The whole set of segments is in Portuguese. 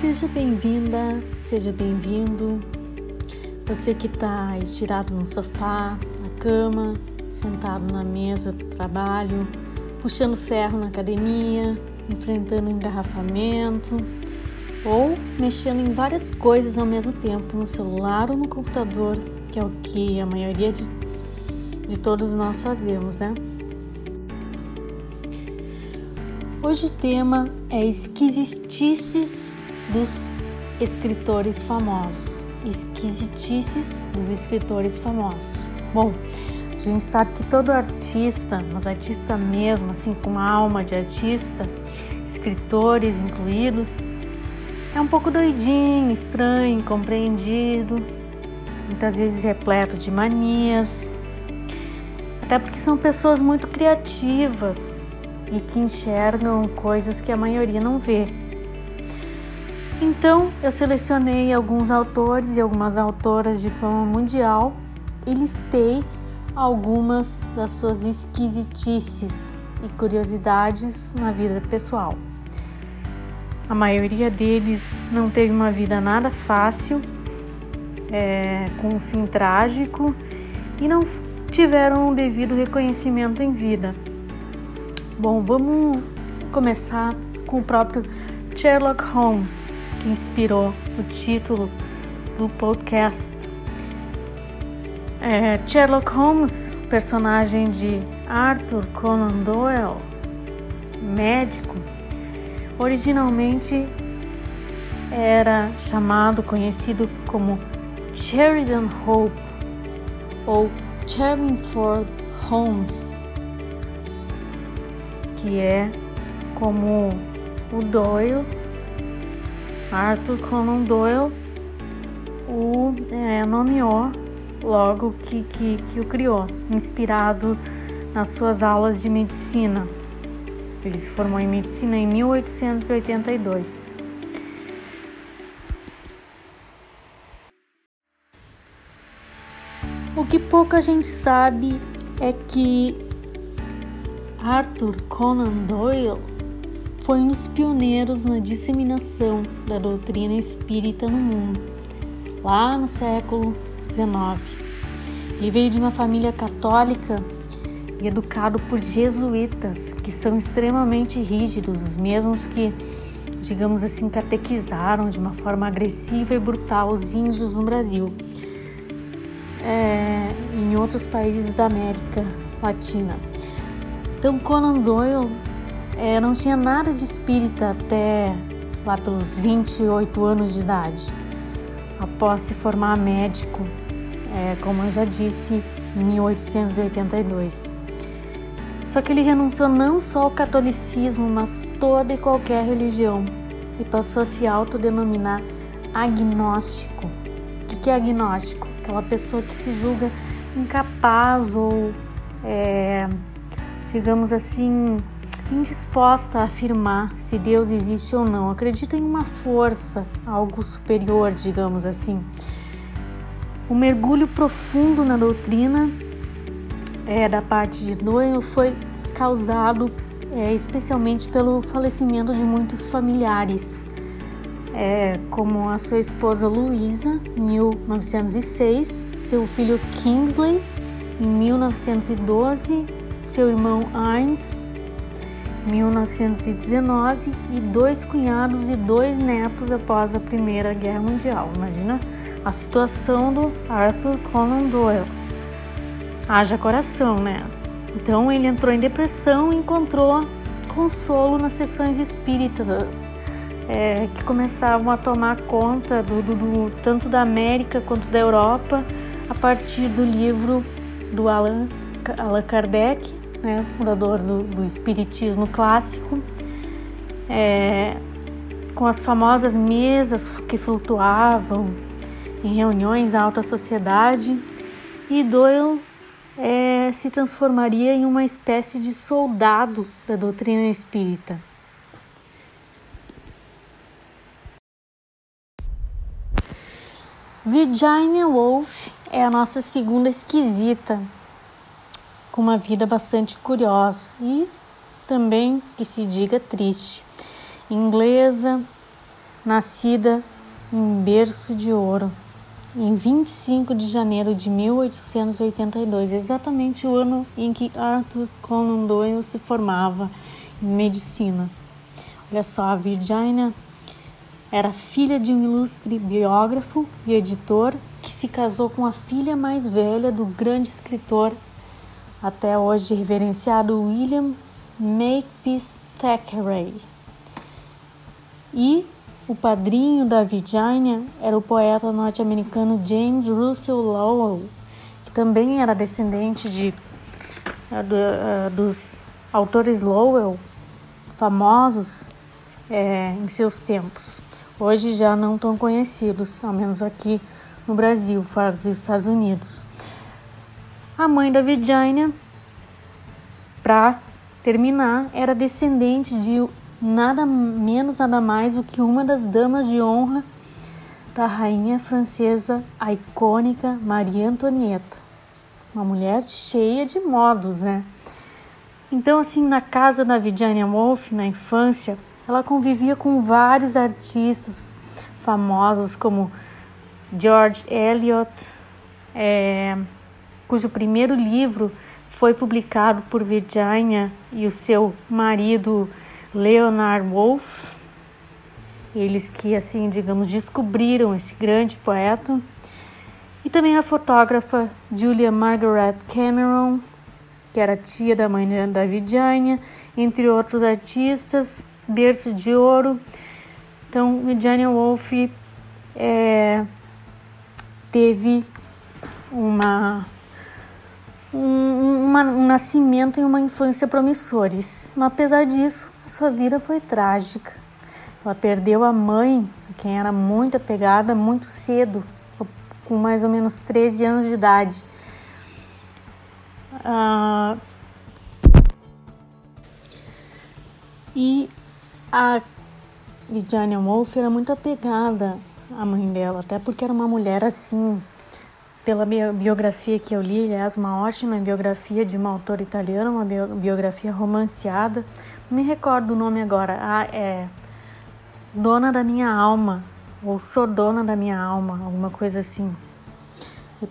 Seja bem-vinda, seja bem-vindo. Você que está estirado no sofá, na cama, sentado na mesa do trabalho, puxando ferro na academia, enfrentando engarrafamento ou mexendo em várias coisas ao mesmo tempo, no celular ou no computador, que é o que a maioria de, de todos nós fazemos, né? Hoje o tema é esquisitices dos escritores famosos. Esquisitices dos escritores famosos. Bom, a gente sabe que todo artista, mas artista mesmo, assim, com alma de artista, escritores incluídos, é um pouco doidinho, estranho, incompreendido, muitas vezes repleto de manias, até porque são pessoas muito criativas e que enxergam coisas que a maioria não vê. Então, eu selecionei alguns autores e algumas autoras de fama mundial e listei algumas das suas esquisitices e curiosidades na vida pessoal. A maioria deles não teve uma vida nada fácil, é, com um fim trágico e não tiveram o devido reconhecimento em vida. Bom, vamos começar com o próprio Sherlock Holmes, inspirou o título do podcast. É, Sherlock Holmes, personagem de Arthur Conan Doyle, médico, originalmente era chamado, conhecido como Sheridan Hope ou Charingford Holmes, que é como o Doyle Arthur Conan Doyle o é, nomeou logo que, que, que o criou, inspirado nas suas aulas de medicina. Ele se formou em medicina em 1882. O que pouca gente sabe é que Arthur Conan Doyle foi um dos pioneiros na disseminação da doutrina espírita no mundo, lá no século XIX. Ele veio de uma família católica e educado por jesuítas, que são extremamente rígidos, os mesmos que, digamos assim, catequizaram de uma forma agressiva e brutal os índios no Brasil, é, em outros países da América Latina. Então, Conan Doyle é, não tinha nada de espírita até lá pelos 28 anos de idade. Após se formar médico, é, como eu já disse, em 1882. Só que ele renunciou não só ao catolicismo, mas toda e qualquer religião e passou a se autodenominar agnóstico. O que é agnóstico? Aquela pessoa que se julga incapaz ou, é, digamos assim, indisposta a afirmar se Deus existe ou não. Acredita em uma força, algo superior, digamos assim. O mergulho profundo na doutrina é, da parte de Doyle foi causado é, especialmente pelo falecimento de muitos familiares, é, como a sua esposa Luisa, em 1906, seu filho Kingsley, em 1912, seu irmão Arns, 1919 e dois cunhados e dois netos após a Primeira Guerra Mundial. Imagina a situação do Arthur Conan Doyle. Haja coração, né? Então ele entrou em depressão e encontrou consolo nas sessões espíritas é, que começavam a tomar conta do, do, do, tanto da América quanto da Europa a partir do livro do Allan, Allan Kardec né, fundador do, do Espiritismo clássico, é, com as famosas mesas que flutuavam em reuniões da alta sociedade, e Doyle é, se transformaria em uma espécie de soldado da doutrina espírita. Virginia Woolf é a nossa segunda esquisita com uma vida bastante curiosa e também que se diga triste. Inglesa, nascida em berço de ouro, em 25 de janeiro de 1882, exatamente o ano em que Arthur Conan Doyle se formava em medicina. Olha só, a Virginia era filha de um ilustre biógrafo e editor que se casou com a filha mais velha do grande escritor, até hoje reverenciado William Makepeace Thackeray. E o padrinho da Virginia era o poeta norte-americano James Russell Lowell, que também era descendente de, do, uh, dos autores Lowell, famosos é, em seus tempos. Hoje já não tão conhecidos, ao menos aqui no Brasil, fora dos Estados Unidos. A mãe da Virginia, para terminar, era descendente de nada menos, nada mais do que uma das damas de honra da rainha francesa, a icônica Maria Antonieta. Uma mulher cheia de modos, né? Então, assim, na casa da Virginia Woolf, na infância, ela convivia com vários artistas famosos como George Eliot, é, cujo primeiro livro foi publicado por Virginia e o seu marido Leonard Woolf, eles que assim, digamos, descobriram esse grande poeta, e também a fotógrafa Julia Margaret Cameron, que era tia da mãe da Virginia, entre outros artistas, berço de ouro. Então, Virginia Woolf é, teve uma um, uma, um nascimento e uma infância promissores. Mas apesar disso, sua vida foi trágica. Ela perdeu a mãe, quem era muito apegada, muito cedo, com mais ou menos 13 anos de idade. Ah, e a Virginia Woolf era muito apegada à mãe dela, até porque era uma mulher assim, pela biografia que eu li, aliás, uma ótima biografia de uma autora italiana, uma biografia romanceada. Me recordo o nome agora. Ah, é Dona da Minha Alma, ou Sou Dona da Minha Alma, alguma coisa assim.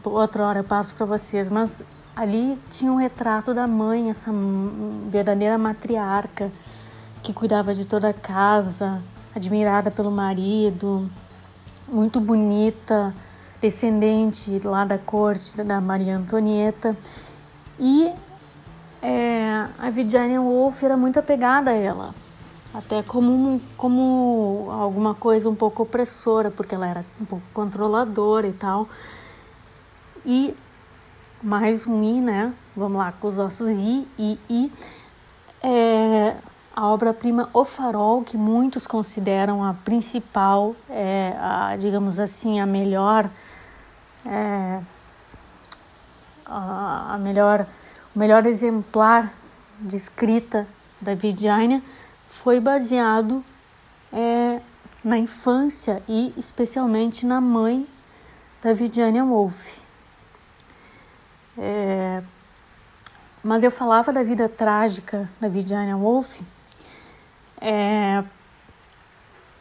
Outra hora eu passo para vocês, mas ali tinha um retrato da mãe, essa verdadeira matriarca que cuidava de toda a casa, admirada pelo marido, muito bonita descendente lá da corte da Maria Antonieta. E é, a Virginia Woolf era muito apegada a ela, até como, como alguma coisa um pouco opressora, porque ela era um pouco controladora e tal. E mais um I, né? Vamos lá, com os ossos I, I, I. É, a obra-prima O Farol, que muitos consideram a principal, é, a, digamos assim, a melhor é, a melhor, o melhor exemplar de escrita da Virginia foi baseado é, na infância e especialmente na mãe da Virginia Woolf. É, mas eu falava da vida trágica da Virginia Woolf é,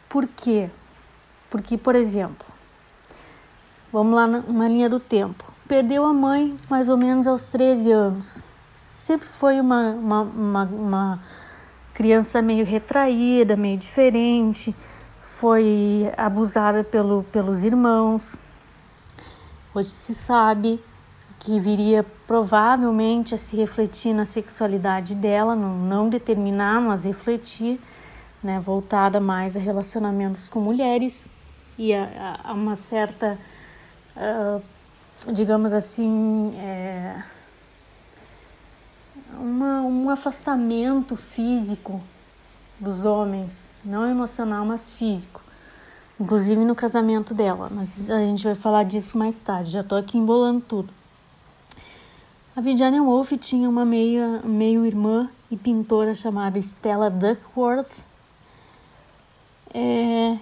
por quê? Porque, por exemplo, Vamos lá na linha do tempo. Perdeu a mãe mais ou menos aos 13 anos. Sempre foi uma, uma, uma, uma criança meio retraída, meio diferente. Foi abusada pelo, pelos irmãos. Hoje se sabe que viria provavelmente a se refletir na sexualidade dela, não, não determinar, mas refletir, né, voltada mais a relacionamentos com mulheres e a, a uma certa uh, digamos assim, é, uma, um afastamento físico dos homens, não emocional, mas físico, inclusive no casamento dela. Mas a gente vai falar disso mais tarde, já estou aqui embolando tudo. A Virginia Woolf tinha uma meia, meio-irmã e pintora chamada Stella Duckworth, é,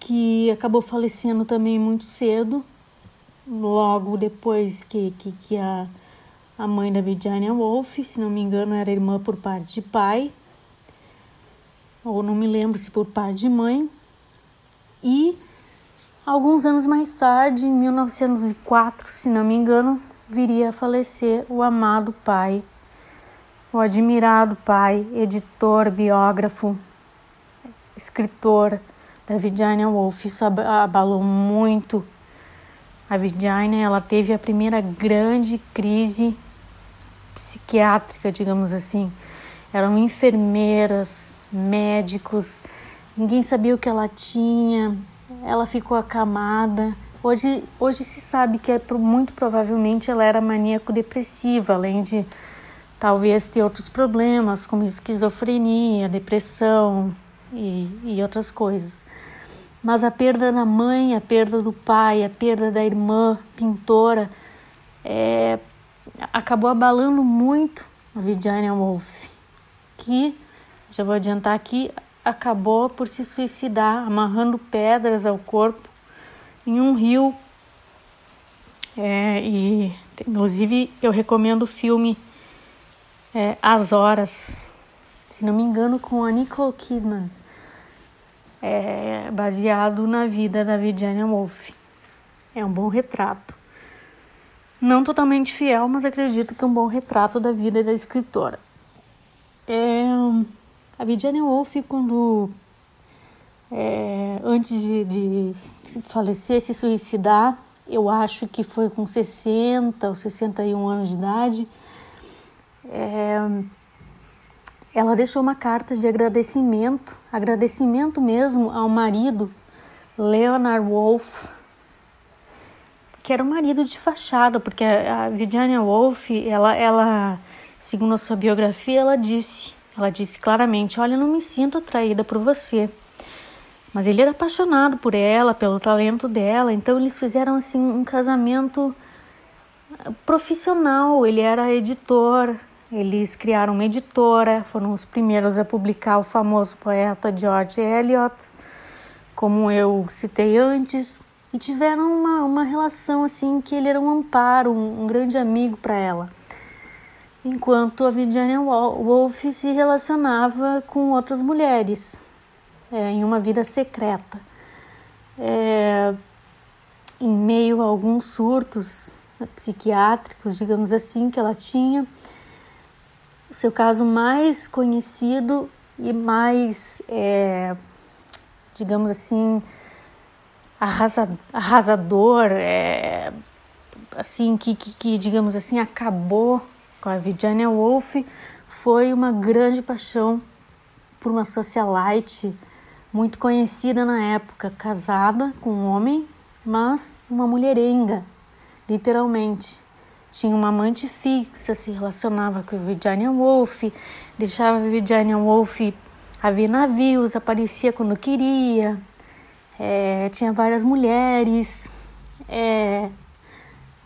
que acabou falecendo também muito cedo, logo depois que, que, que a, a mãe da Virginia Woolf, se não me engano, era irmã por parte de pai, ou não me lembro se por parte de mãe, E alguns anos mais tarde, em 1904, se não me engano, viria a falecer o amado pai, o admirado pai, editor, biógrafo, escritor da Virginia Woolf. Isso abalou muito a Virginia. Ela teve a primeira grande crise psiquiátrica, digamos assim. Eram enfermeiras, médicos, ninguém sabia o que ela tinha, ela ficou acamada. Hoje, hoje se sabe que é, muito provavelmente ela era maníaco-depressiva, além de talvez ter outros problemas como esquizofrenia, depressão e, e outras coisas. Mas a perda da mãe, a perda do pai, a perda da irmã pintora é, acabou abalando muito a Virginia Woolf, que, já vou adiantar aqui, acabou por se suicidar amarrando pedras ao corpo em um rio. É, e inclusive eu recomendo o filme é, As Horas, se não me engano, com a Nicole Kidman, é, baseado na vida da Virginia Woolf. É um bom retrato. Não totalmente fiel, mas acredito que é um bom retrato da vida da escritora. É, a Virginia Woolf, quando é, antes de, de falecer, se suicidar, eu acho que foi com 60 ou 61 anos de idade, é, ela deixou uma carta de agradecimento, agradecimento mesmo ao marido Leonard Wolf, que era um marido de fachada, porque a Virginia Woolf, ela, ela, segundo a sua biografia, ela disse ela disse claramente: Olha, não me sinto atraída por você. Mas ele era apaixonado por ela, pelo talento dela, então eles fizeram assim um casamento profissional. Ele era editor, eles criaram uma editora, foram os primeiros a publicar o famoso poeta George Eliot, como eu citei antes, e tiveram uma, uma relação assim que ele era um amparo, um, um grande amigo para ela enquanto a Virginia Woolf se relacionava com outras mulheres é, em uma vida secreta. É, em meio a alguns surtos psiquiátricos, digamos assim, que ela tinha, o seu caso mais conhecido e mais, é, digamos assim, arrasador, é, assim que, que, que, digamos assim, acabou com a Virginia Woolf foi uma grande paixão por uma socialite muito conhecida na época, casada com um homem, mas uma mulherenga, literalmente. Tinha uma amante fixa, se relacionava com Virginia Woolf, deixava Virginia Woolf a ver navios, aparecia quando queria, é, tinha várias mulheres, é,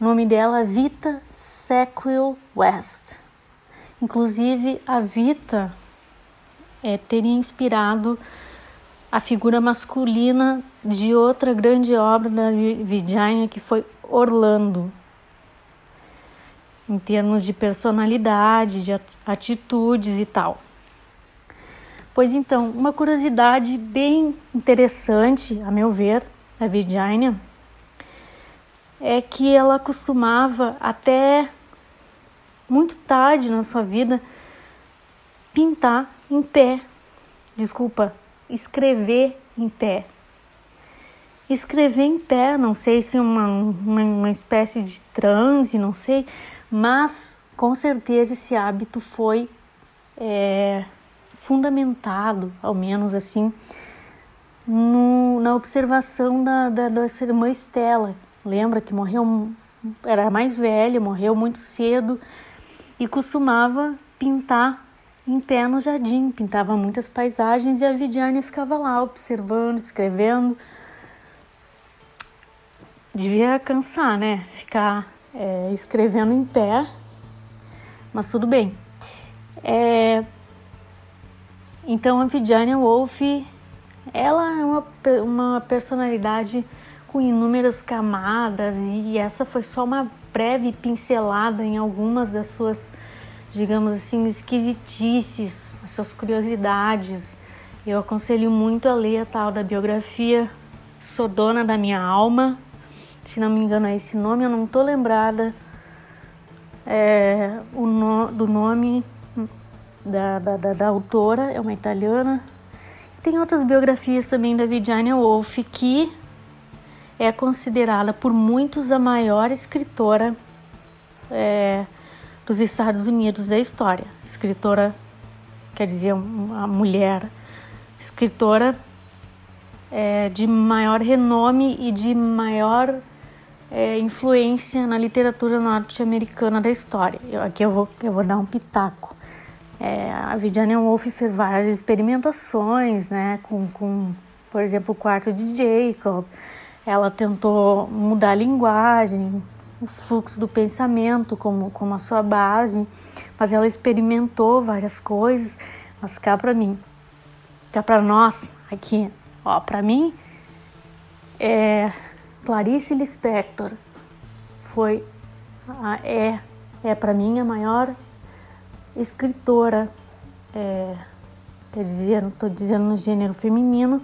nome dela Vita Sequil West. Inclusive, a Vita é, teria inspirado a figura masculina de outra grande obra da Virginia, que foi Orlando. Em termos de personalidade, de atitudes e tal. Pois então, uma curiosidade bem interessante, a meu ver, da Virginia, é que ela costumava até muito tarde na sua vida pintar em pé. Desculpa, escrever em pé. Escrever em pé, não sei se uma, uma, uma espécie de transe, não sei, mas com certeza esse hábito foi é, fundamentado, ao menos assim, no, na observação da, da, sua irmã Estela, Lembra que morreu, era mais velha, morreu muito cedo e costumava pintar em pé no jardim, pintava muitas paisagens e a Vidiane ficava lá observando, escrevendo. Devia cansar, né? Ficar é, escrevendo em pé, mas tudo bem. É, então a Vidiane Wolf, ela é uma, uma personalidade com inúmeras camadas e essa foi só uma breve pincelada em algumas das suas, digamos assim, esquisitices, as suas curiosidades. Eu aconselho muito a ler a tal da biografia Sou Dona da Minha Alma. Se não me engano é esse nome, eu não tô lembrada é, o no, do nome da, da, da, da, autora, é uma italiana. Tem outras biografias também da Virginia Woolf, que é considerada por muitos a maior escritora é, dos Estados Unidos da história. Escritora, quer dizer, uma mulher escritora é, de maior renome e de maior é, influência na literatura norte-americana da história. Eu, aqui eu vou, eu vou dar um pitaco. É, a Virginia Woolf fez várias experimentações, né, com, com, por exemplo, o quarto de Jacob. Ela tentou mudar a linguagem, o fluxo do pensamento como, como a sua base, mas ela experimentou várias coisas. Mas cá para mim, cá para nós aqui, ó, para mim, é Clarice Lispector foi a, é é para mim a maior escritora, é, quer dizer, estou dizendo no gênero feminino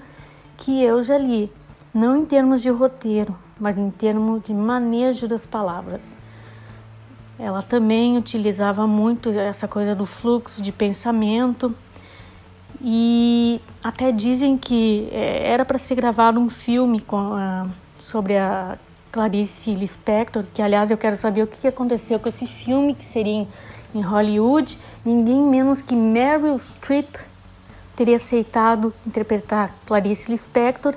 que eu já li, não em termos de roteiro, mas em termos de manejo das palavras. Ela também utilizava muito essa coisa do fluxo de pensamento e até dizem que é, era para ser gravado um filme com a sobre a Clarice Lispector, que aliás eu quero saber o que aconteceu com esse filme que seria em Hollywood. Ninguém menos que Meryl Streep teria aceitado interpretar Clarice Lispector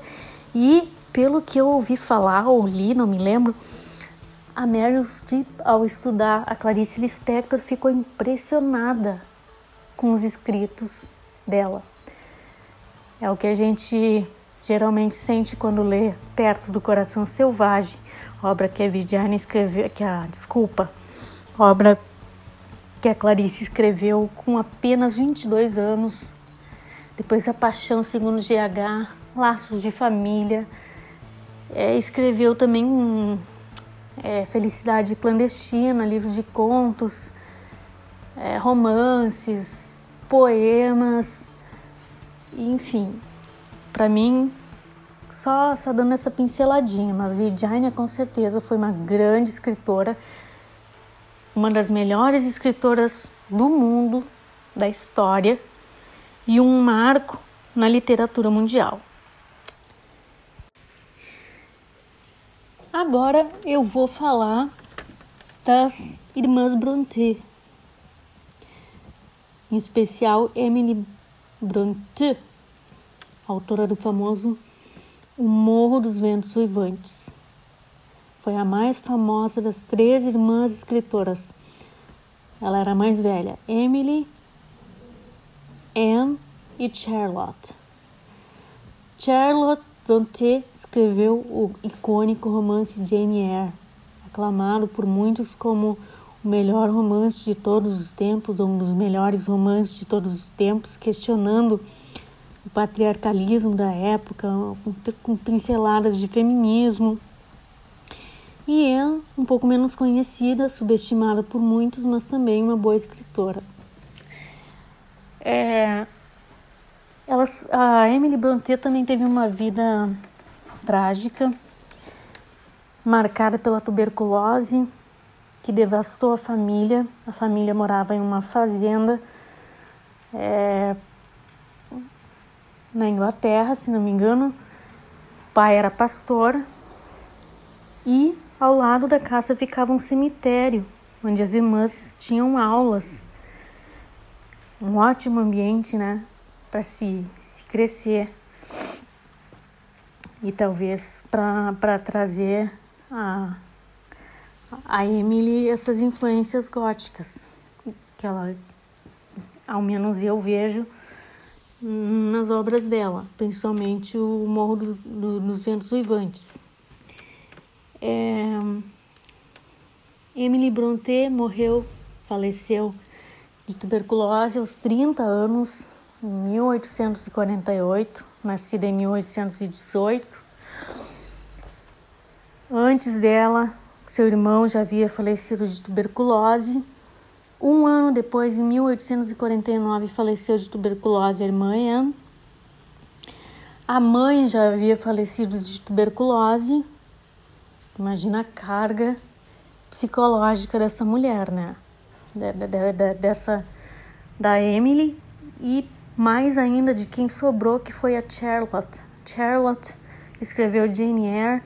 e pelo que eu ouvi falar ou li, não me lembro, a Meryl Streep ao estudar a Clarice Lispector ficou impressionada com os escritos dela. É o que a gente geralmente sente quando lê Perto do Coração Selvagem, obra que a Viviane escreveu, que a desculpa, obra que a Clarice escreveu com apenas 22 anos. Depois a Paixão segundo GH, Laços de Família. É, escreveu também um, é, Felicidade Clandestina, livros de contos, é, romances, poemas, enfim, para mim, só, só dando essa pinceladinha, mas Virginia com certeza foi uma grande escritora, uma das melhores escritoras do mundo, da história e um marco na literatura mundial. Agora eu vou falar das irmãs Brontë, em especial Emily Brontë autora do famoso O Morro dos Ventos Uivantes. Foi a mais famosa das três irmãs escritoras. Ela era a mais velha, Emily, Anne e Charlotte. Charlotte Brontë escreveu o icônico romance Jane Eyre, aclamado por muitos como o melhor romance de todos os tempos, ou um dos melhores romances de todos os tempos, questionando o patriarcalismo da época, com pinceladas de feminismo. E é um pouco menos conhecida, subestimada por muitos, mas também uma boa escritora. É, elas, a Emily Brontë também teve uma vida trágica, marcada pela tuberculose, que devastou a família. A família morava em uma fazenda é, na Inglaterra, se não me engano. O pai era pastor e ao lado da casa ficava um cemitério onde as irmãs tinham aulas. Um ótimo ambiente, né, para se, se crescer e talvez para trazer a, a Emily essas influências góticas que ela, ao menos eu vejo nas obras dela, principalmente o Morro do, do, dos Ventos Uivantes. É... Emily Brontë morreu, faleceu de tuberculose aos 30 anos, em 1848, nascida em 1818. Antes dela, seu irmão já havia falecido de tuberculose um ano depois, em 1849, faleceu de tuberculose a irmã Anne. A mãe já havia falecido de tuberculose. Imagina a carga psicológica dessa mulher, né? De, dessa da Emily e mais ainda de quem sobrou, que foi a Charlotte. Charlotte escreveu Jane Eyre,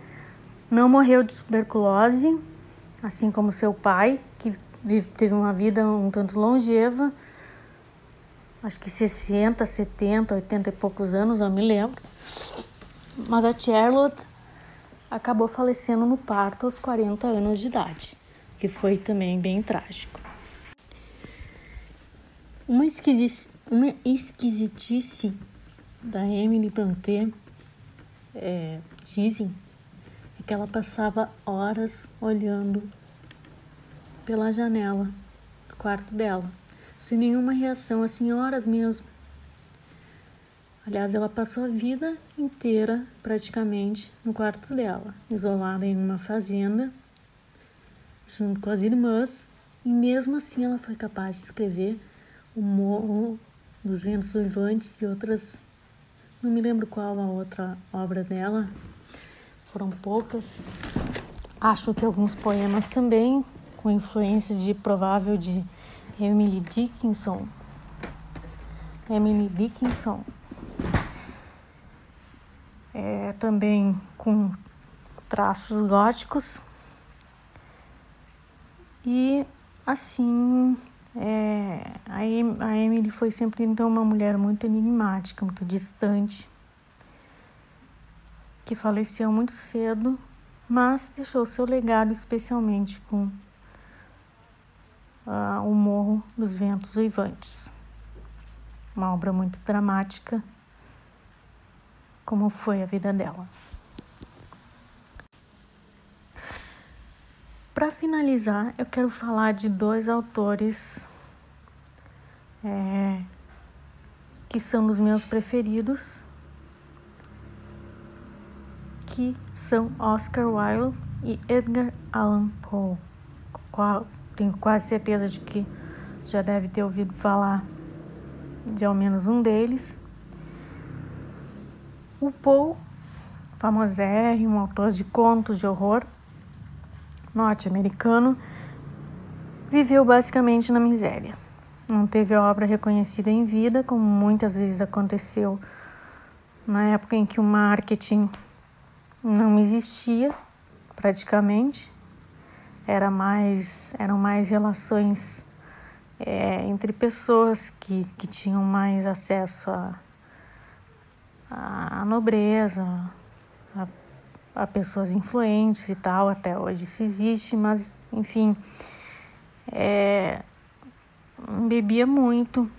não morreu de tuberculose, assim como seu pai, teve uma vida um tanto longeva, acho que 60, 70, 80 e poucos anos, não me lembro. Mas a Charlotte acabou falecendo no parto aos 40 anos de idade, que foi também bem trágico. Uma, esquisitice, uma esquisitice da Emily Brontë, é, dizem, é que ela passava horas olhando pela janela do quarto dela, sem nenhuma reação, assim, horas mesmo. Aliás, ela passou a vida inteira praticamente no quarto dela, isolada em uma fazenda, junto com as irmãs, e mesmo assim ela foi capaz de escrever O Morro dos Ventos Uivantes e outras. Não me lembro qual a outra obra dela, foram poucas. Acho que alguns poemas também, com influência de provável de Emily Dickinson. Emily Dickinson é, também com traços góticos. E assim, é, a, Emily foi sempre então uma mulher muito enigmática, muito distante, que faleceu muito cedo, mas deixou seu legado especialmente com O Morro dos Ventos Uivantes, uma obra muito dramática como foi a vida dela. Para finalizar, eu quero falar de dois autores é, que são dos meus preferidos, que são Oscar Wilde e Edgar Allan Poe. Tenho quase certeza de que já deve ter ouvido falar de ao menos um deles. O Poe, famosérrimo autor de contos de horror norte-americano, viveu basicamente na miséria. Não teve obra reconhecida em vida, como muitas vezes aconteceu na época em que o marketing não existia praticamente. Era mais, eram mais relações é, entre pessoas que, que tinham mais acesso a a nobreza, a, a pessoas influentes e tal, até hoje isso existe, mas enfim, é, bebia muito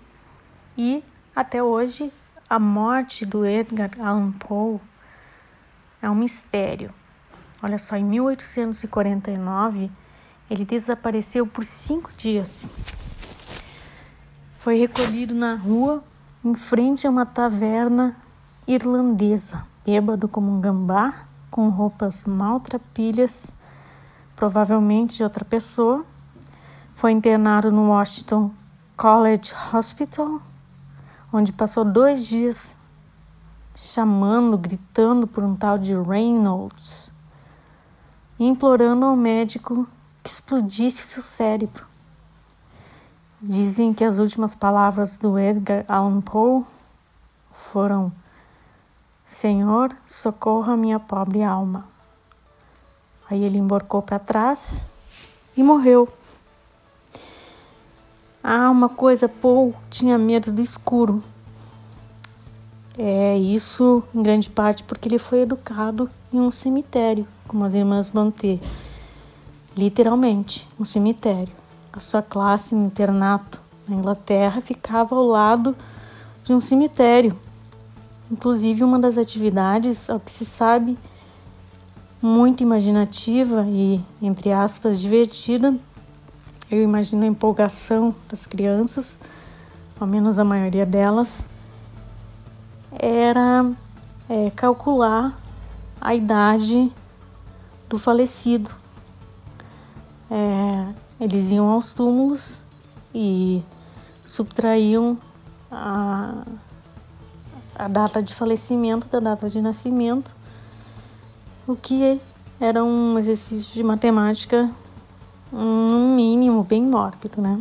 e até hoje a morte do Edgar Allan Poe é um mistério. Olha só, em 1849 ele desapareceu por cinco dias. Foi recolhido na rua em frente a uma taverna irlandesa, bêbado como um gambá, com roupas maltrapilhas, provavelmente de outra pessoa. Foi internado no Washington College Hospital, onde passou dois dias chamando, gritando por um tal de Reynolds, implorando ao médico explodisse seu cérebro. Dizem que as últimas palavras do Edgar Allan Poe foram Senhor, socorra minha pobre alma. Aí ele emborcou para trás e morreu. Ah, uma coisa, Paul tinha medo do escuro. É isso em grande parte porque ele foi educado em um cemitério, como as irmãs Banté. Literalmente, um cemitério. A sua classe no internato na Inglaterra ficava ao lado de um cemitério Inclusive, uma das atividades, ao que se sabe, muito imaginativa e, entre aspas, divertida, eu imagino a empolgação das crianças, ao menos a maioria delas, era é, calcular a idade do falecido. É, eles iam aos túmulos e subtraíam a a data de falecimento da data de nascimento, o que era um exercício de matemática um mínimo bem mórbido, né?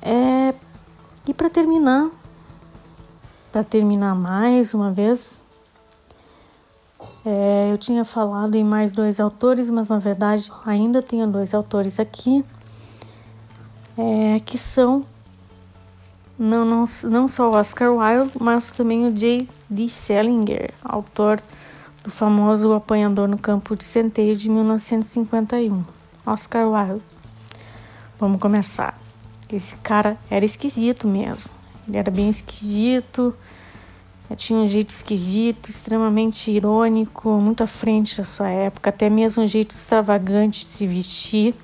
É, e para terminar, para terminar mais uma vez, é, eu tinha falado em mais dois autores, mas na verdade ainda tenho dois autores aqui, é, que são não, não, não só o Oscar Wilde, mas também o J. D. Salinger, autor do famoso Apanhador no Campo de Centeio de 1951. Oscar Wilde. Vamos começar. Esse cara era esquisito mesmo. Ele era bem esquisito, tinha um jeito esquisito, extremamente irônico, muito à frente da sua época, até mesmo um jeito extravagante de se vestir.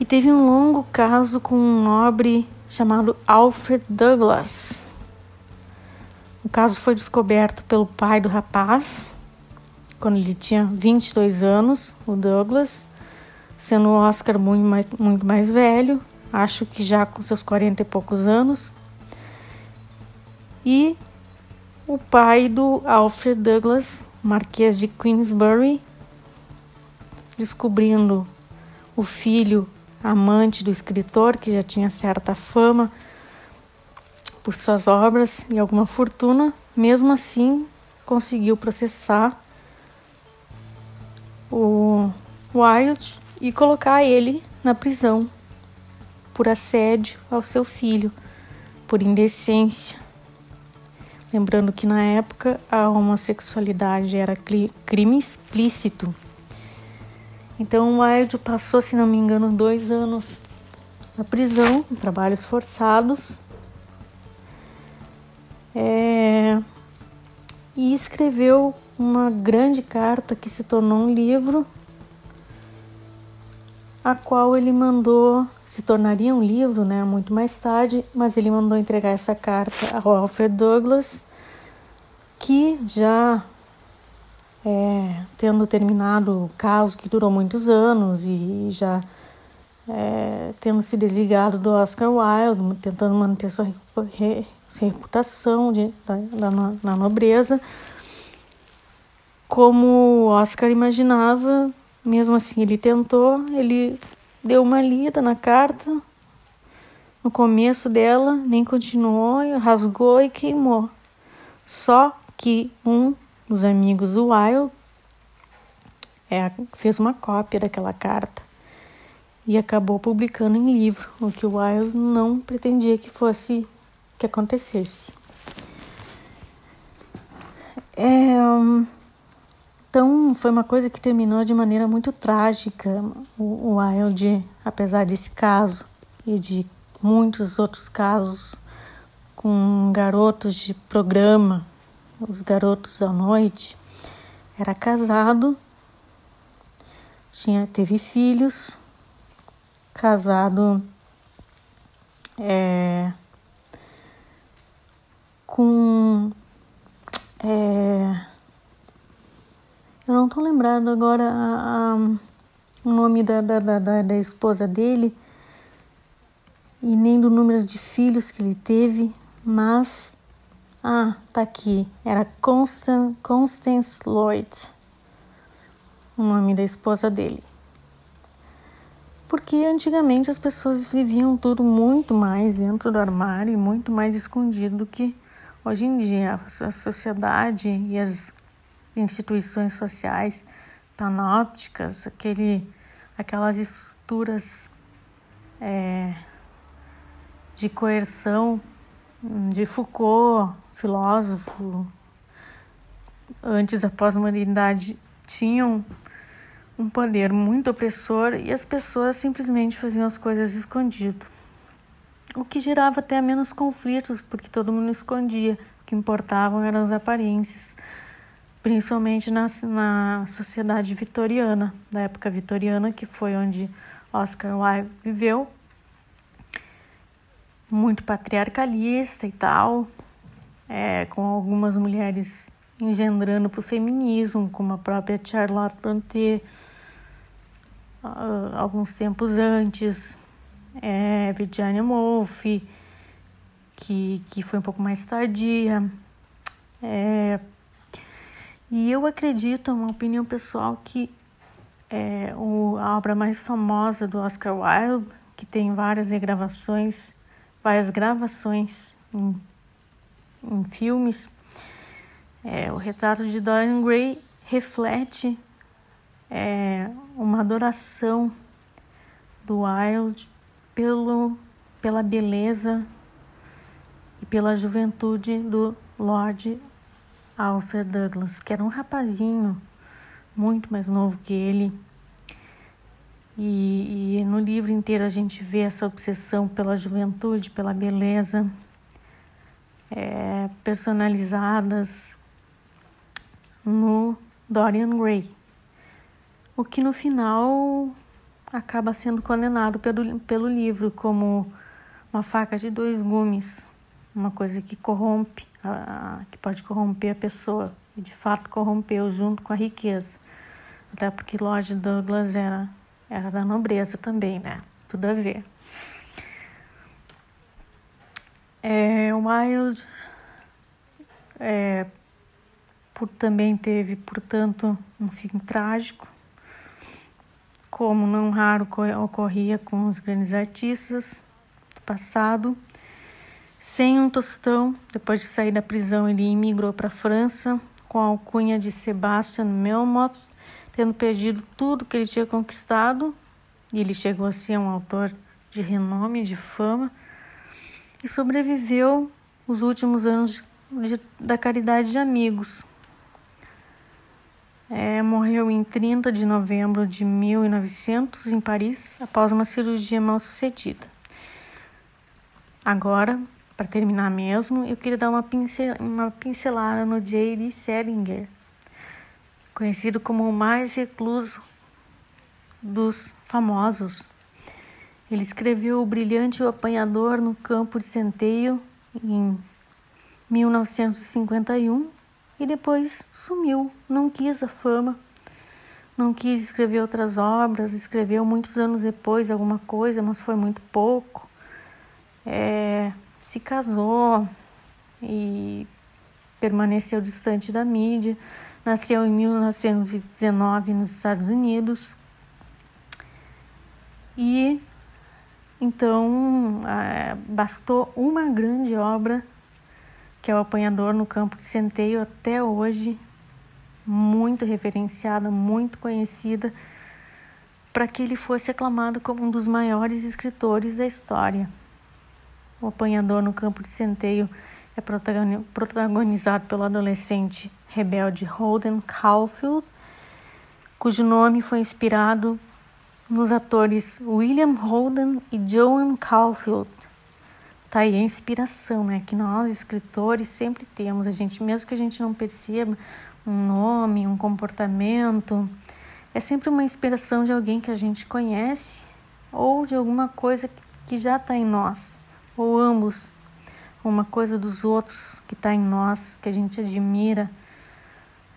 E teve um longo caso com um nobre chamado Alfred Douglas. O caso foi descoberto pelo pai do rapaz, quando ele tinha 22 anos, o Douglas, sendo o Oscar muito mais, muito mais velho, acho que já com seus 40 e poucos anos. E o pai do Alfred Douglas, Marquês de Queensbury, descobrindo o filho amante do escritor, que já tinha certa fama por suas obras e alguma fortuna, mesmo assim conseguiu processar o Wilde e colocar ele na prisão por assédio ao seu filho, por indecência. Lembrando que na época a homossexualidade era crime explícito então o Wilde passou, se não me engano, dois anos na prisão, trabalhos forçados. É, e escreveu uma grande carta que se tornou um livro, a qual ele mandou, se tornaria um livro, né, muito mais tarde, mas ele mandou entregar essa carta ao Alfred Douglas, que já é, tendo terminado o caso que durou muitos anos e já é, tendo se desligado do Oscar Wilde, tentando manter sua, sua reputação de, da, da, na nobreza, como Oscar imaginava, mesmo assim ele tentou, ele deu uma lida na carta, no começo dela, nem continuou, rasgou e queimou. Só que um os amigos do Wilde é, fez uma cópia daquela carta e acabou publicando em livro, o que o Wilde não pretendia que fosse que acontecesse. É, então foi uma coisa que terminou de maneira muito trágica. O, Wilde, apesar desse caso e de muitos outros casos com garotos de programa os garotos à noite, era casado, tinha, teve filhos, casado é, com. É, eu não estou lembrando agora a, a, o nome da, da, da, da esposa dele e nem do número de filhos que ele teve, mas ah, tá aqui. Era Constan, Constance Lloyd, o nome da esposa dele. Porque antigamente as pessoas viviam tudo muito mais dentro do armário e muito mais escondido do que hoje em dia. A sociedade e as instituições sociais panópticas, aquele, aquelas estruturas é, de coerção de Foucault, filósofo, antes da pós-modernidade, tinham um poder muito opressor e as pessoas simplesmente faziam as coisas escondido. O que gerava até menos conflitos, porque todo mundo escondia. O que importavam eram as aparências, principalmente na, na sociedade vitoriana, da época vitoriana, que foi onde Oscar Wilde viveu. Muito patriarcalista e tal, é, com algumas mulheres engendrando para o feminismo, como a própria Charlotte Brontë, uh, alguns tempos antes, é, Virginia Woolf, que, que foi um pouco mais tardia. É, e eu acredito, é uma opinião pessoal, que é, o, a obra mais famosa do Oscar Wilde, que tem várias regravações, várias gravações em, em filmes, é, o retrato de Dorian Gray reflete é, uma adoração do Wilde pelo, pela beleza e pela juventude do Lord Alfred Douglas, que era um rapazinho muito mais novo que ele. E, e, no livro inteiro a gente vê essa obsessão pela juventude, pela beleza, é, personalizadas no Dorian Gray, o que no final acaba sendo condenado pelo, pelo livro como uma faca de dois gumes, uma coisa que corrompe, a, que pode corromper a pessoa, e de fato corrompeu junto com a riqueza. Até porque Lord Douglas era, era da nobreza também, né? Tudo a ver. É, o Miles é, por, também teve, portanto, um fim trágico como não raro ocorria com os grandes artistas do passado. Sem um tostão, depois de sair da prisão, ele imigrou para a França com a alcunha de Sebastian Melmoth, tendo perdido tudo que ele tinha conquistado. E ele chegou a ser um autor de renome, de fama, e sobreviveu os últimos anos de, da caridade de amigos, é, morreu em 30 de novembro de 1900 em Paris após uma cirurgia mal sucedida. Agora, para terminar mesmo, eu queria dar uma, pincel uma pincelada no J.D. Salinger, conhecido como o mais recluso dos famosos. Ele escreveu O Brilhante e o Apanhador no Campo de Centeio em 1951 e depois sumiu, não quis a fama, não quis escrever outras obras, escreveu muitos anos depois alguma coisa, mas foi muito pouco. É, se casou e permaneceu distante da mídia. Nasceu em 1919 nos Estados Unidos e então bastou uma grande obra que é o apanhador no campo de centeio até hoje, muito referenciada, muito conhecida, para que ele fosse aclamado como um dos maiores escritores da história. O apanhador no campo de centeio é protagonizado pelo adolescente rebelde Holden Caulfield, cujo nome foi inspirado nos atores William Holden e Joan Caulfield, Tá aí a inspiração, né? Que nós, escritores, sempre temos. A gente, mesmo que a gente não perceba um nome, um comportamento, é sempre uma inspiração de alguém que a gente conhece ou de alguma coisa que já está em nós, ou ambos, uma coisa dos outros que está em nós, que a gente admira,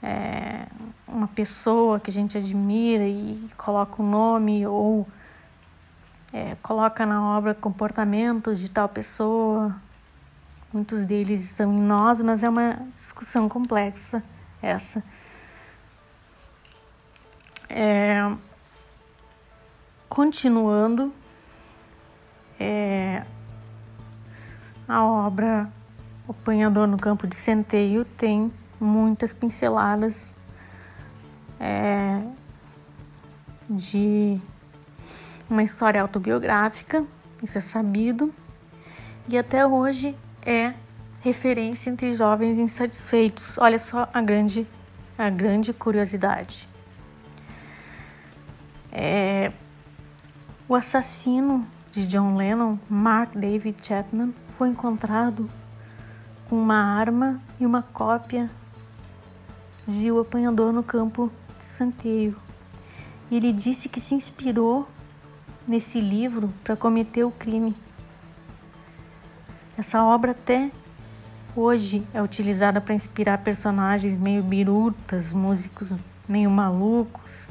é, uma pessoa que a gente admira e coloca o um nome ou é, coloca na obra comportamentos de tal pessoa. Muitos deles estão em nós, mas é uma discussão complexa essa. É, continuando, é, a obra O Panhador no Campo de Centeio tem muitas pinceladas é, de uma história autobiográfica, isso é sabido, e até hoje é referência entre jovens insatisfeitos. Olha só a grande, a grande curiosidade. É, o assassino de John Lennon, Mark David Chapman, foi encontrado com uma arma e uma cópia de O Apanhador no Campo de Santeio. E ele disse que se inspirou nesse livro para cometer o crime. Essa obra até hoje é utilizada para inspirar personagens meio birutas, músicos meio malucos,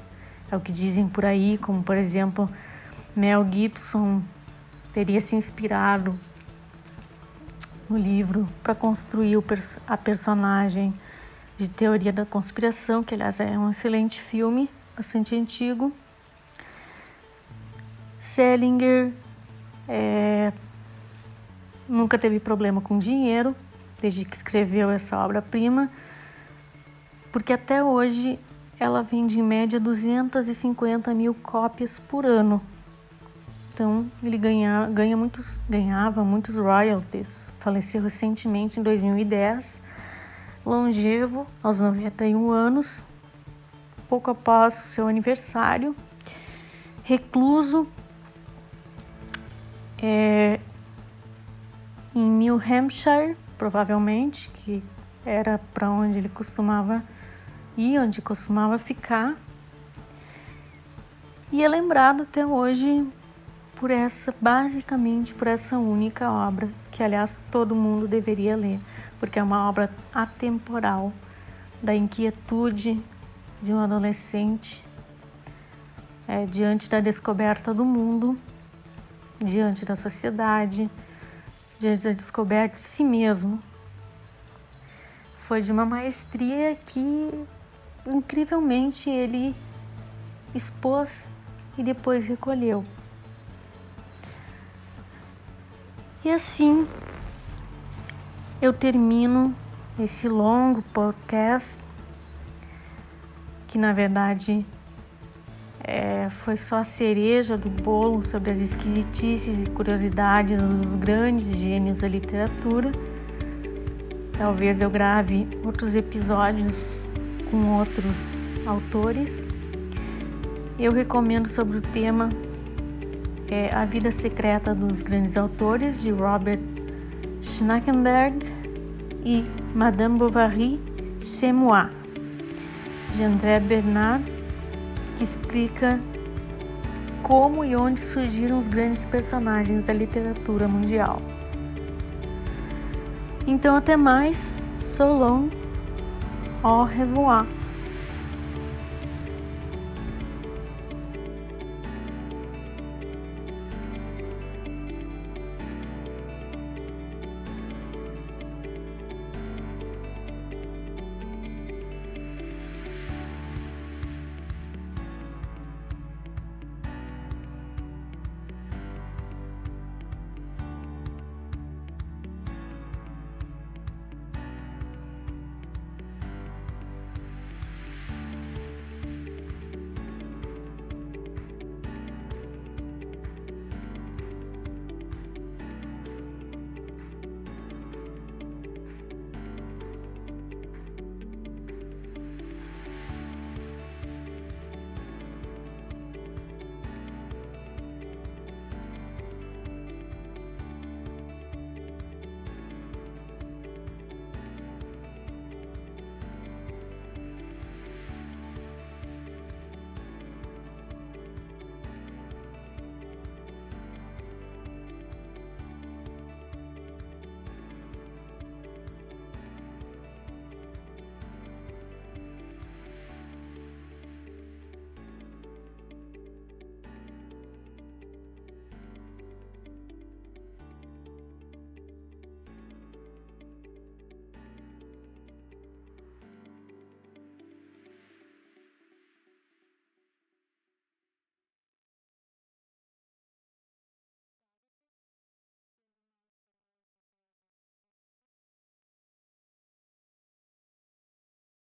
é o que dizem por aí, como por exemplo Mel Gibson teria se inspirado no livro para construir a personagem de Teoria da Conspiração, que aliás é um excelente filme, bastante antigo. Selinger é, nunca teve problema com dinheiro, desde que escreveu essa obra-prima, porque até hoje ela vende em média 250 mil cópias por ano. Então ele ganha, ganha muitos, ganhava muitos royalties. Faleceu recentemente em 2010, longevo, aos 91 anos, pouco após o seu aniversário, recluso é, em New Hampshire, provavelmente, que era para onde ele costumava ir, onde costumava ficar. E é lembrado até hoje por essa, basicamente por essa única obra, que aliás todo mundo deveria ler, porque é uma obra atemporal da inquietude de um adolescente é, diante da descoberta do mundo, diante da sociedade, diante da descoberta de si mesmo. Foi de uma maestria que incrivelmente ele expôs e depois recolheu. E assim eu termino esse longo podcast, que na verdade é, foi só a cereja do bolo sobre as esquisitices e curiosidades dos grandes gênios da literatura. Talvez eu grave outros episódios com outros autores. Eu recomendo sobre o tema é A Vida Secreta dos Grandes Autores, de Robert Schnackenberg, e Madame Bovary, C'est moi, de André Bernard, que explica como e onde surgiram os grandes personagens da literatura mundial. Então, até mais. So long. Au revoir.